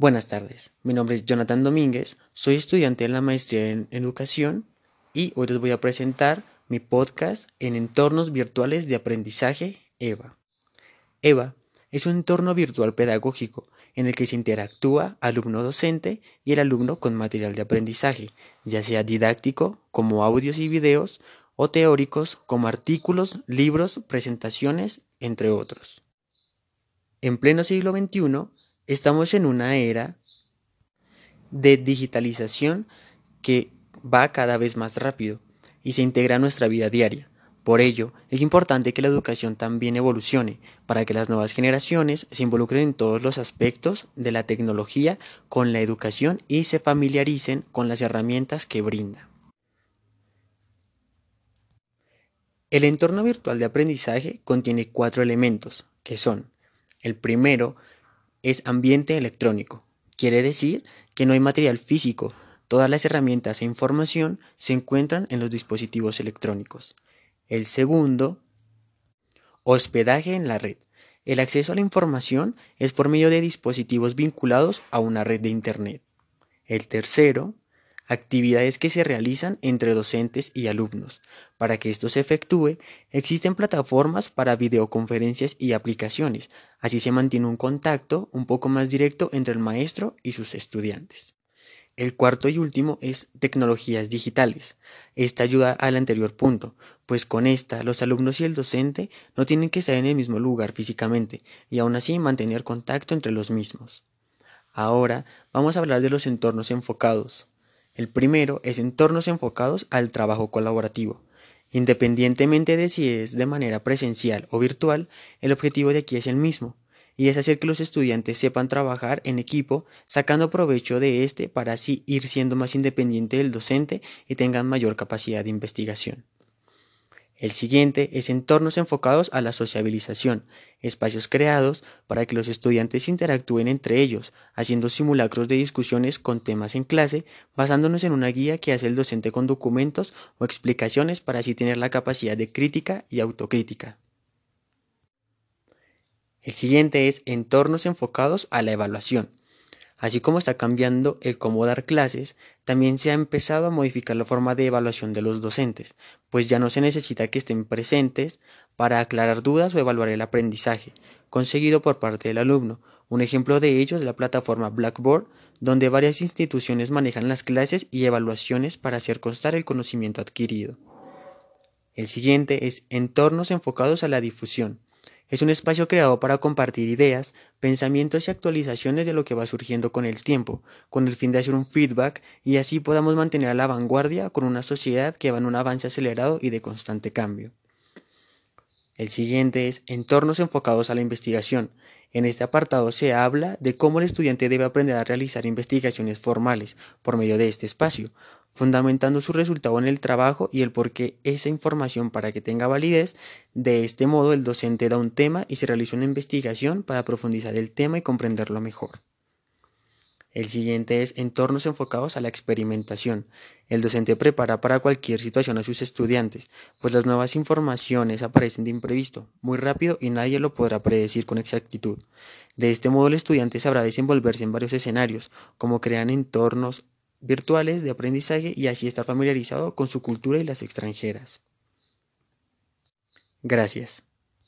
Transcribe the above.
Buenas tardes, mi nombre es Jonathan Domínguez, soy estudiante en la maestría en educación y hoy les voy a presentar mi podcast en entornos virtuales de aprendizaje EVA. EVA es un entorno virtual pedagógico en el que se interactúa alumno-docente y el alumno con material de aprendizaje, ya sea didáctico como audios y videos o teóricos como artículos, libros, presentaciones, entre otros. En pleno siglo XXI, Estamos en una era de digitalización que va cada vez más rápido y se integra a nuestra vida diaria. Por ello, es importante que la educación también evolucione para que las nuevas generaciones se involucren en todos los aspectos de la tecnología con la educación y se familiaricen con las herramientas que brinda. El entorno virtual de aprendizaje contiene cuatro elementos, que son, el primero, es ambiente electrónico. Quiere decir que no hay material físico, todas las herramientas e información se encuentran en los dispositivos electrónicos. El segundo, hospedaje en la red. El acceso a la información es por medio de dispositivos vinculados a una red de Internet. El tercero, actividades que se realizan entre docentes y alumnos. Para que esto se efectúe, existen plataformas para videoconferencias y aplicaciones. Así se mantiene un contacto un poco más directo entre el maestro y sus estudiantes. El cuarto y último es tecnologías digitales. Esta ayuda al anterior punto, pues con esta los alumnos y el docente no tienen que estar en el mismo lugar físicamente y aún así mantener contacto entre los mismos. Ahora vamos a hablar de los entornos enfocados. El primero es entornos enfocados al trabajo colaborativo. Independientemente de si es de manera presencial o virtual, el objetivo de aquí es el mismo, y es hacer que los estudiantes sepan trabajar en equipo, sacando provecho de este para así ir siendo más independiente del docente y tengan mayor capacidad de investigación. El siguiente es entornos enfocados a la sociabilización, espacios creados para que los estudiantes interactúen entre ellos, haciendo simulacros de discusiones con temas en clase, basándonos en una guía que hace el docente con documentos o explicaciones para así tener la capacidad de crítica y autocrítica. El siguiente es entornos enfocados a la evaluación, Así como está cambiando el cómo dar clases, también se ha empezado a modificar la forma de evaluación de los docentes, pues ya no se necesita que estén presentes para aclarar dudas o evaluar el aprendizaje, conseguido por parte del alumno. Un ejemplo de ello es la plataforma Blackboard, donde varias instituciones manejan las clases y evaluaciones para hacer constar el conocimiento adquirido. El siguiente es entornos enfocados a la difusión. Es un espacio creado para compartir ideas, pensamientos y actualizaciones de lo que va surgiendo con el tiempo, con el fin de hacer un feedback y así podamos mantener a la vanguardia con una sociedad que va en un avance acelerado y de constante cambio. El siguiente es entornos enfocados a la investigación. En este apartado se habla de cómo el estudiante debe aprender a realizar investigaciones formales por medio de este espacio, fundamentando su resultado en el trabajo y el por qué esa información para que tenga validez. De este modo, el docente da un tema y se realiza una investigación para profundizar el tema y comprenderlo mejor. El siguiente es entornos enfocados a la experimentación. El docente prepara para cualquier situación a sus estudiantes, pues las nuevas informaciones aparecen de imprevisto, muy rápido y nadie lo podrá predecir con exactitud. De este modo el estudiante sabrá desenvolverse en varios escenarios, como crean entornos virtuales de aprendizaje y así estar familiarizado con su cultura y las extranjeras. Gracias.